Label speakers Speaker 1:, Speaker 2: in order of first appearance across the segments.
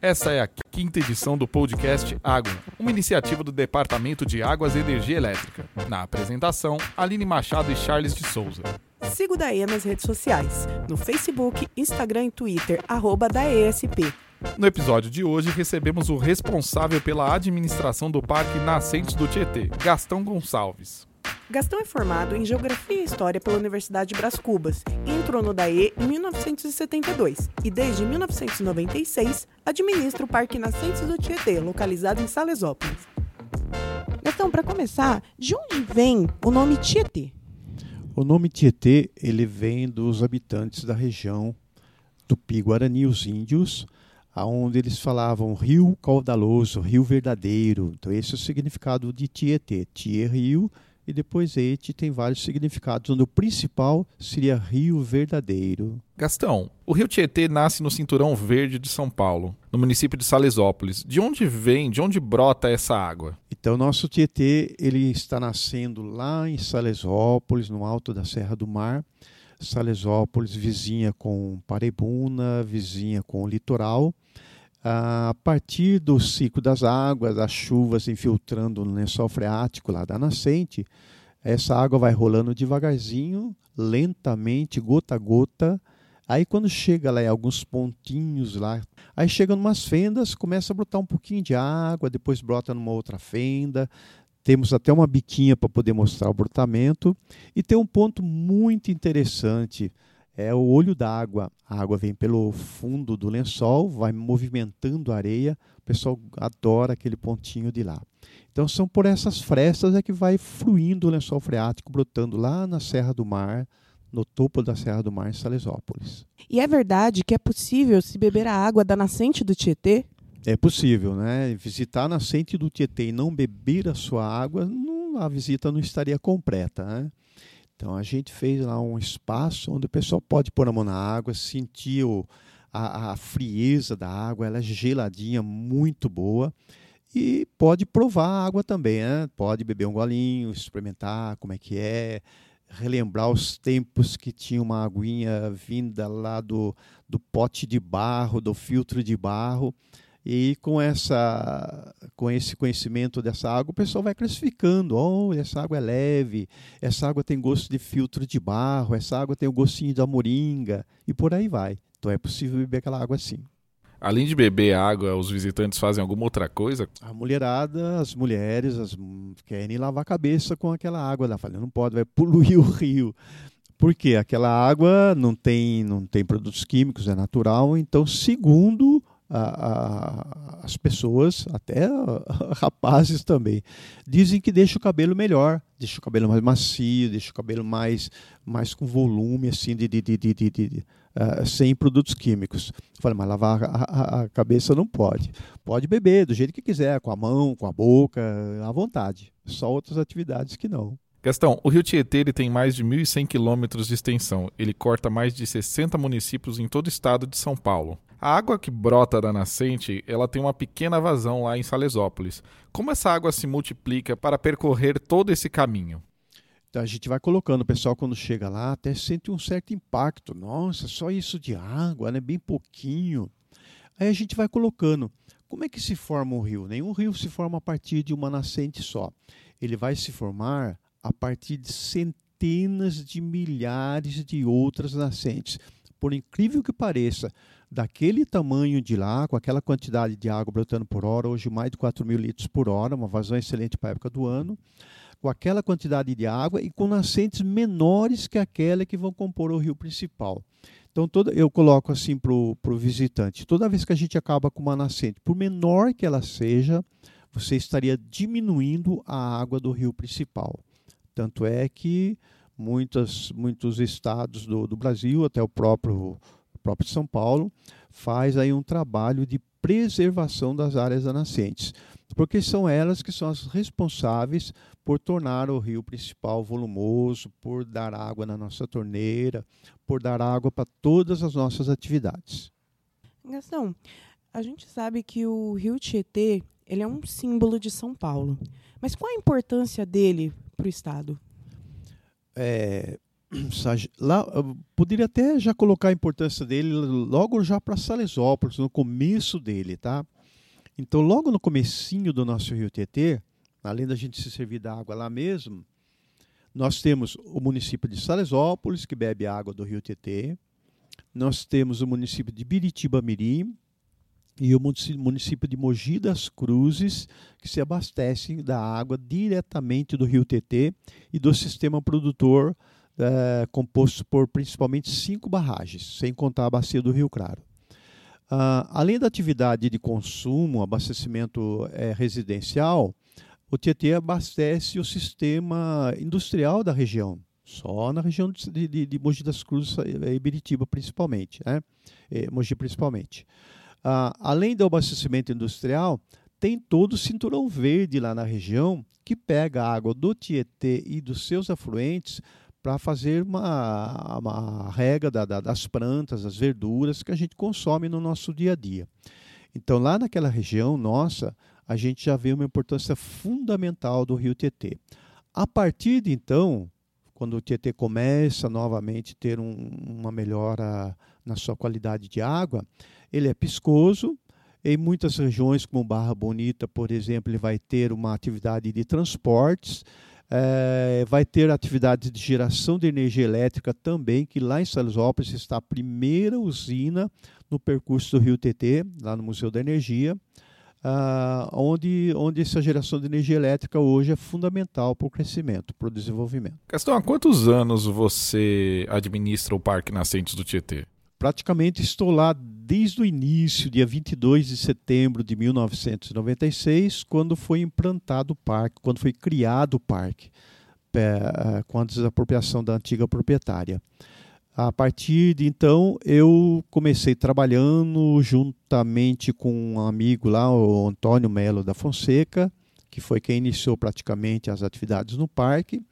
Speaker 1: Essa é a quinta edição do podcast Água, uma iniciativa do Departamento de Águas e Energia Elétrica. Na apresentação, Aline Machado e Charles de Souza.
Speaker 2: Siga o DAE nas redes sociais, no Facebook, Instagram e Twitter, arroba DAESP.
Speaker 1: No episódio de hoje, recebemos o responsável pela administração do Parque Nascentes do Tietê, Gastão Gonçalves.
Speaker 2: Gastão é formado em Geografia e História pela Universidade de Brás Cubas e entrou no DAE em 1972 e desde 1996 administra o Parque Nascentes do Tietê, localizado em Salesópolis. Gastão, para começar, de onde vem o nome Tietê?
Speaker 3: O nome Tietê ele vem dos habitantes da região Tupi-Guarani, os índios, aonde eles falavam rio caudaloso, rio verdadeiro. Então esse é o significado de Tietê. Tietê, rio, e depois Ete tem vários significados, onde o principal seria rio verdadeiro.
Speaker 1: Gastão, o rio Tietê nasce no cinturão verde de São Paulo, no município de Salesópolis. De onde vem, de onde brota essa água?
Speaker 3: Então, nosso Tietê ele está nascendo lá em Salesópolis, no alto da Serra do Mar. Salesópolis, vizinha com Parebuna, vizinha com o litoral a partir do ciclo das águas, as chuvas infiltrando no lençol freático lá da nascente, essa água vai rolando devagarzinho, lentamente, gota a gota. Aí quando chega lá em alguns pontinhos lá, aí chega umas fendas, começa a brotar um pouquinho de água, depois brota numa outra fenda. Temos até uma biquinha para poder mostrar o brotamento. E tem um ponto muito interessante é o olho d'água. A água vem pelo fundo do lençol, vai movimentando a areia. O pessoal adora aquele pontinho de lá. Então são por essas frestas é que vai fluindo o lençol freático, brotando lá na Serra do Mar, no topo da Serra do Mar, em Salesópolis.
Speaker 2: E é verdade que é possível se beber a água da nascente do Tietê?
Speaker 3: É possível, né? Visitar a nascente do Tietê e não beber a sua água, não, a visita não estaria completa, né? Então a gente fez lá um espaço onde o pessoal pode pôr a mão na água, sentir o, a, a, frieza da água, ela é geladinha, muito boa. E pode provar a água também, né? pode beber um golinho, experimentar como é que é, relembrar os tempos que tinha uma aguinha vinda lá do, do pote de barro, do filtro de barro. E com, essa, com esse conhecimento dessa água, o pessoal vai classificando. Oh, essa água é leve, essa água tem gosto de filtro de barro, essa água tem o gostinho da moringa, e por aí vai. Então é possível beber aquela água assim.
Speaker 1: Além de beber água, os visitantes fazem alguma outra coisa?
Speaker 3: A mulherada, as mulheres, as, querem lavar a cabeça com aquela água. Ela fala, não pode, vai poluir o rio. Porque aquela água não tem, não tem produtos químicos, é natural. Então, segundo a, a, as pessoas, até rapazes também, dizem que deixa o cabelo melhor, deixa o cabelo mais macio, deixa o cabelo mais, mais com volume, assim, de, de, de, de, uh, sem produtos químicos. Falei, mas lavar a, a, cabeça não pode. Pode beber do jeito que quiser, com a mão, com a boca, à vontade. Só outras atividades que não.
Speaker 1: Gastão, o Rio Tietê ele tem mais de 1.100 quilômetros de extensão. Ele corta mais de 60 municípios em todo o estado de São Paulo. A água que brota da nascente, ela tem uma pequena vazão lá em Salesópolis. Como essa água se multiplica para percorrer todo esse caminho?
Speaker 3: Então a gente vai colocando, o pessoal quando chega lá até sente um certo impacto. Nossa, só isso de água, né? Bem pouquinho. Aí a gente vai colocando. Como é que se forma um rio? Nenhum rio se forma a partir de uma nascente só. Ele vai se formar a partir de centenas de milhares de outras nascentes. Por incrível que pareça, daquele tamanho de lá, com aquela quantidade de água brotando por hora, hoje mais de 4 mil litros por hora, uma vazão excelente para a época do ano, com aquela quantidade de água e com nascentes menores que aquela que vão compor o rio principal. Então, toda, eu coloco assim para o visitante: toda vez que a gente acaba com uma nascente, por menor que ela seja, você estaria diminuindo a água do rio principal. Tanto é que muitas, muitos estados do, do Brasil, até o próprio próprio São Paulo, faz aí um trabalho de preservação das áreas nascentes, porque são elas que são as responsáveis por tornar o rio principal volumoso, por dar água na nossa torneira, por dar água para todas as nossas atividades.
Speaker 2: Gastão, a gente sabe que o rio Tietê ele é um símbolo de São Paulo, mas qual a importância dele para o estado?
Speaker 3: É, lá poderia até já colocar a importância dele logo já para Salesópolis, no começo dele, tá? Então, logo no comecinho do nosso rio Tietê, além da gente se servir da água lá mesmo, nós temos o município de Salesópolis, que bebe água do rio Tietê. Nós temos o município de Biritiba Mirim e o município de Mogi das Cruzes, que se abastecem da água diretamente do rio Tietê e do sistema produtor é, composto por principalmente cinco barragens, sem contar a bacia do Rio Claro. Uh, além da atividade de consumo, abastecimento é, residencial, o Tietê abastece o sistema industrial da região, só na região de, de, de Mogi das Cruzes e Ibiritiba principalmente, né? Mogi principalmente. Uh, além do abastecimento industrial, tem todo o cinturão verde lá na região que pega a água do Tietê e dos seus afluentes para fazer uma, uma rega da, da, das plantas, das verduras que a gente consome no nosso dia a dia. Então, lá naquela região nossa, a gente já vê uma importância fundamental do rio Tietê. A partir de então, quando o Tietê começa novamente a ter um, uma melhora na sua qualidade de água, ele é piscoso. Em muitas regiões, como Barra Bonita, por exemplo, ele vai ter uma atividade de transportes é, vai ter atividades de geração de energia elétrica também, que lá em Salesópolis está a primeira usina no percurso do Rio TT, lá no Museu da Energia, uh, onde, onde essa geração de energia elétrica hoje é fundamental para o crescimento, para o desenvolvimento.
Speaker 1: Gastão, há quantos anos você administra o Parque Nascentes do Tietê?
Speaker 3: Praticamente estou lá desde o início, dia 22 de setembro de 1996, quando foi implantado o parque, quando foi criado o parque, eh, com a desapropriação da antiga proprietária. A partir de então, eu comecei trabalhando juntamente com um amigo lá, o Antônio Melo da Fonseca, que foi quem iniciou praticamente as atividades no parque.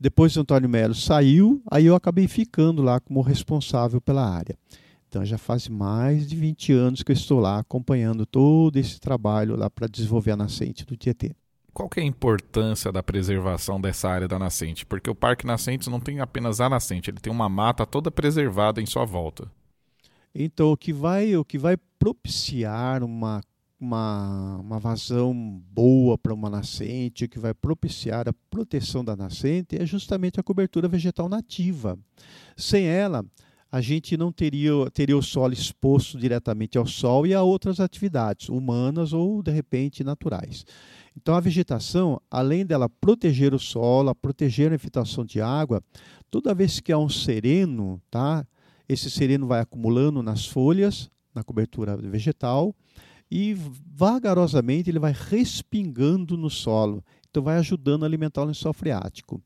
Speaker 3: Depois o Antônio Melo saiu, aí eu acabei ficando lá como responsável pela área. Então já faz mais de 20 anos que eu estou lá acompanhando todo esse trabalho lá para desenvolver a nascente do Tietê.
Speaker 1: Qual que é a importância da preservação dessa área da nascente? Porque o Parque Nascentes não tem apenas a nascente, ele tem uma mata toda preservada em sua volta.
Speaker 3: Então o que vai, o que vai propiciar uma uma, uma vazão boa para uma nascente, que vai propiciar a proteção da nascente é justamente a cobertura vegetal nativa. Sem ela, a gente não teria, teria o solo exposto diretamente ao sol e a outras atividades, humanas ou, de repente, naturais. Então, a vegetação, além dela proteger o solo, proteger a infiltração de água, toda vez que há um sereno, tá? esse sereno vai acumulando nas folhas, na cobertura vegetal, e vagarosamente ele vai respingando no solo. Então, vai ajudando a alimentar o lençol freático.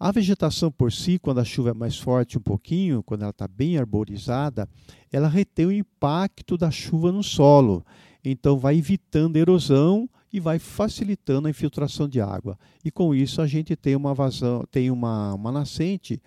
Speaker 3: A vegetação por si, quando a chuva é mais forte um pouquinho, quando ela está bem arborizada, ela retém o impacto da chuva no solo. Então vai evitando erosão e vai facilitando a infiltração de água. E com isso a gente tem uma vazão, tem uma, uma nascente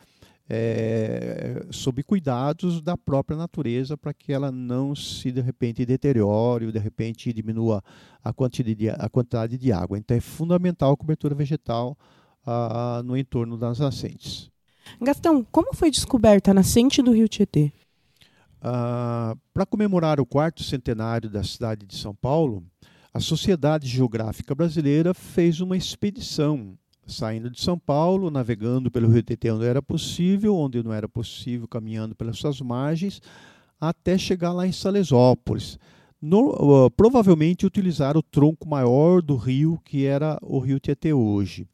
Speaker 3: é, sob cuidados da própria natureza para que ela não se de repente deteriore ou de repente diminua a quantidade de, a quantidade de água. Então é fundamental a cobertura vegetal ah, no entorno das nascentes.
Speaker 2: Gastão, como foi descoberta a nascente do Rio Tietê?
Speaker 3: Ah, Para comemorar o quarto centenário da cidade de São Paulo, a Sociedade Geográfica Brasileira fez uma expedição saindo de São Paulo, navegando pelo Rio Tietê onde era possível, onde não era possível, caminhando pelas suas margens, até chegar lá em Salesópolis. No, uh, provavelmente utilizar o tronco maior do rio, que era o Rio Tietê hoje.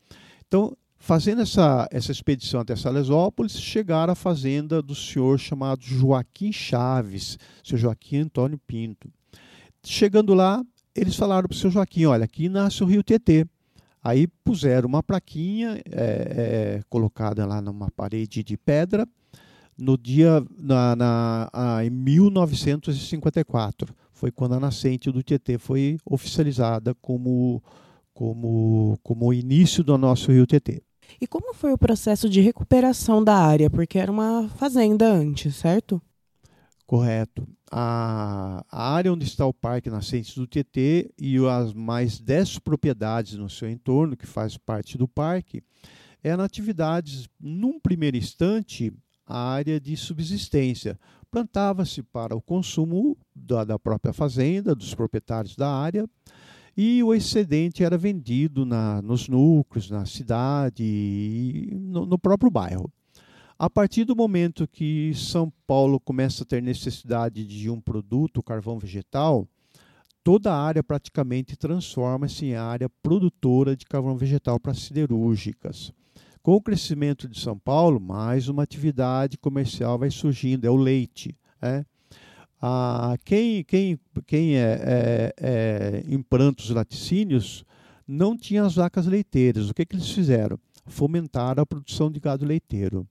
Speaker 3: Então, fazendo essa, essa expedição até Salesópolis, chegaram à fazenda do senhor chamado Joaquim Chaves, seu Joaquim Antônio Pinto. Chegando lá, eles falaram para o seu Joaquim: olha, aqui nasce o rio Tietê. Aí puseram uma plaquinha é, é, colocada lá numa parede de pedra no dia na, na a, em 1954 foi quando a nascente do Tietê foi oficializada como como, como o início do nosso rio Tietê.
Speaker 2: E como foi o processo de recuperação da área? Porque era uma fazenda antes, certo?
Speaker 3: Correto. A, a área onde está o Parque Nascentes do Tietê e as mais 10 propriedades no seu entorno, que faz parte do parque, eram atividades, num primeiro instante, a área de subsistência. Plantava-se para o consumo da, da, própria fazenda, dos proprietários da área, e o excedente era vendido na, nos núcleos, na cidade e no, no próprio bairro. A partir do momento que São Paulo começa a ter necessidade de um produto, carvão vegetal, toda a área praticamente transforma-se em área produtora de carvão vegetal para siderúrgicas. Com o crescimento de São Paulo, mais uma atividade comercial vai surgindo, é o leite. É? Ah, quem, quem, quem é, é, é em prantos laticínios não tinha as vacas leiteiras. O que, que eles fizeram? Fomentaram a produção de gado leiteiro.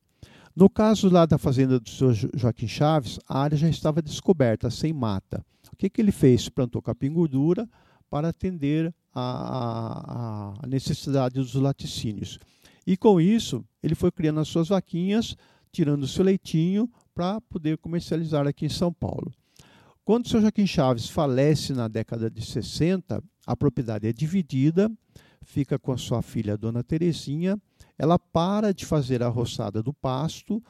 Speaker 3: No caso lá da fazenda do senhor Joaquim Chaves, a área já estava descoberta, sem mata. O que, que ele fez? Plantou capim gordura para atender a, a, a necessidade dos laticínios. E com isso, ele foi criando as suas vaquinhas, tirando o seu leitinho para poder comercializar aqui em São Paulo. Quando o senhor Joaquim Chaves falece na década de 60, a propriedade é dividida, fica com a sua filha, a dona Terezinha, ela para de fazer a roçada do pasto.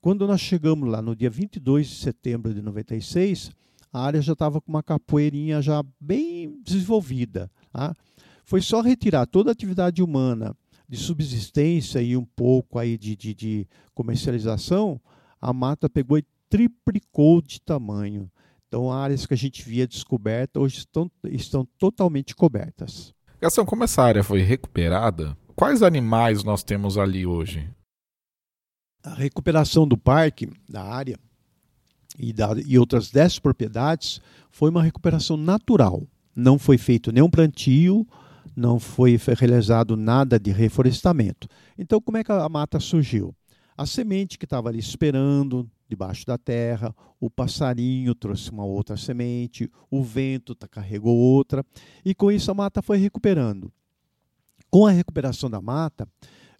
Speaker 3: Quando nós chegamos lá no dia 22 de setembro de 96, a área já estava com uma capoeirinha já bem desenvolvida. Tá? Foi só retirar toda a atividade humana de subsistência e um pouco aí de, de, de comercialização, a mata pegou e triplicou de tamanho. Então, áreas que a gente via descoberta hoje estão, estão totalmente cobertas.
Speaker 1: Gastão, como essa área foi recuperada, Quais animais nós temos ali hoje?
Speaker 3: A recuperação do parque, da área e, da, e outras 10 propriedades foi uma recuperação natural. Não foi feito nenhum plantio, não foi realizado nada de reflorestamento. Então, como é que a mata surgiu? A semente que estava ali esperando debaixo da terra, o passarinho trouxe uma outra semente, o vento carregou outra, e com isso a mata foi recuperando com a recuperação da mata,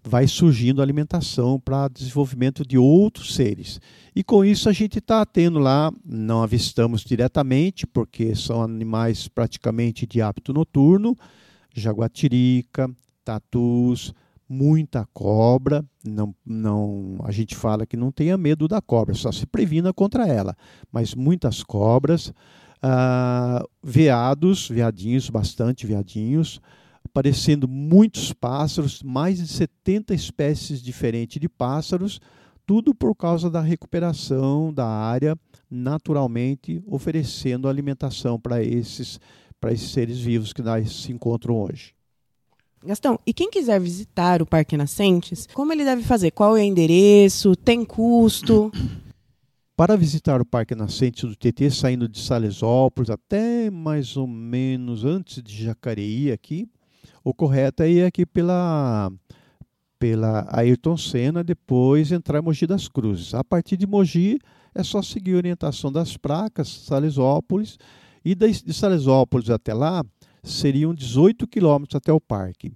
Speaker 3: vai surgindo alimentação para desenvolvimento de outros seres. E com isso a gente está tendo lá, não avistamos diretamente, porque são animais praticamente de hábito noturno, jaguatirica, tatus, muita cobra. Não, não, a gente fala que não tenha medo da cobra, só se previna contra ela. Mas muitas cobras, ah, veados, veadinhos, bastante veadinhos, aparecendo muitos pássaros, mais de 70 espécies diferentes de pássaros, tudo por causa da recuperação da área, naturalmente oferecendo alimentação para esses, para esses seres vivos que nós se encontram hoje.
Speaker 2: Gastão, e quem quiser visitar o Parque Nascentes, como ele deve fazer? Qual é o endereço? Tem custo?
Speaker 3: Para visitar o Parque Nascentes do TT, saindo de Salesópolis até mais ou menos antes de Jacareí aqui, o correto é ir aqui pela, pela Ayrton Senna, depois entrar em Mogi das Cruzes. A partir de Mogi, é só seguir a orientação das placas, Salesópolis, e de Salesópolis até lá, seriam 18 quilômetros até o parque.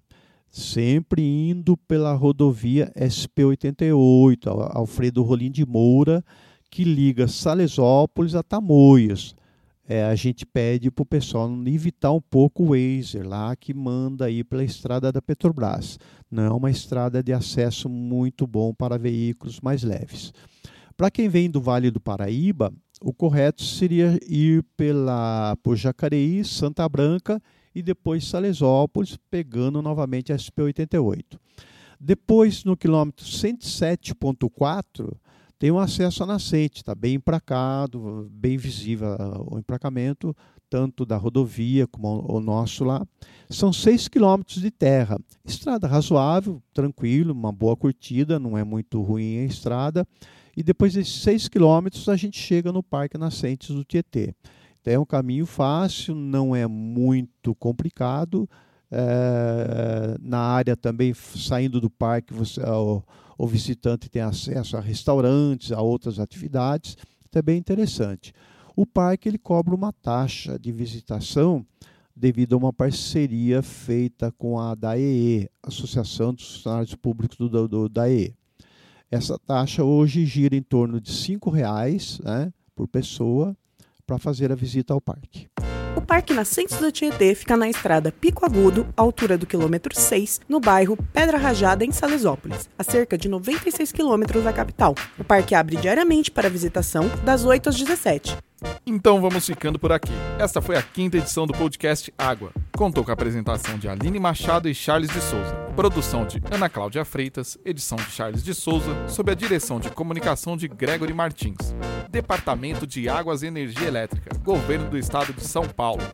Speaker 3: Sempre indo pela rodovia SP-88, Alfredo Rolim de Moura, que liga Salesópolis a Tamoios é, a gente pede para o pessoal evitar um pouco o Waze lá que manda aí pela estrada da Petrobras. Não é uma estrada de acesso muito bom para veículos mais leves. Para quem vem do Vale do Paraíba, o correto seria ir pela, por Jacareí, Santa Branca e depois Salesópolis, pegando novamente a SP-88. Depois, no quilômetro 107.4, tem um acesso à nascente, está bem empracado, bem visível ah, o empracamento, tanto da rodovia como o nosso lá. São seis quilômetros de terra. Estrada razoável, tranquilo, uma boa curtida, não é muito ruim a estrada. E depois desses seis quilômetros a gente chega no Parque Nascentes do Tietê. Então é um caminho fácil, não é muito complicado. É, na área também, saindo do parque, você, o visitante tem acesso a restaurantes, a outras atividades, é bem interessante. O parque ele cobra uma taxa de visitação devido a uma parceria feita com a DAEE, Associação dos Funcionários Públicos do, do DAEE. Essa taxa hoje gira em torno de R$ reais né, por pessoa para fazer a visita ao parque.
Speaker 2: O Parque Nascentes do Tietê fica na estrada Pico Agudo, altura do quilômetro 6, no bairro Pedra Rajada, em Salesópolis, a cerca de 96 quilômetros da capital. O parque abre diariamente para visitação das 8 às 17.
Speaker 1: Então vamos ficando por aqui. Esta foi a quinta edição do podcast Água. Contou com a apresentação de Aline Machado e Charles de Souza. Produção de Ana Cláudia Freitas, edição de Charles de Souza, sob a direção de comunicação de Gregory Martins. Departamento de Águas e Energia Elétrica, Governo do Estado de São Paulo.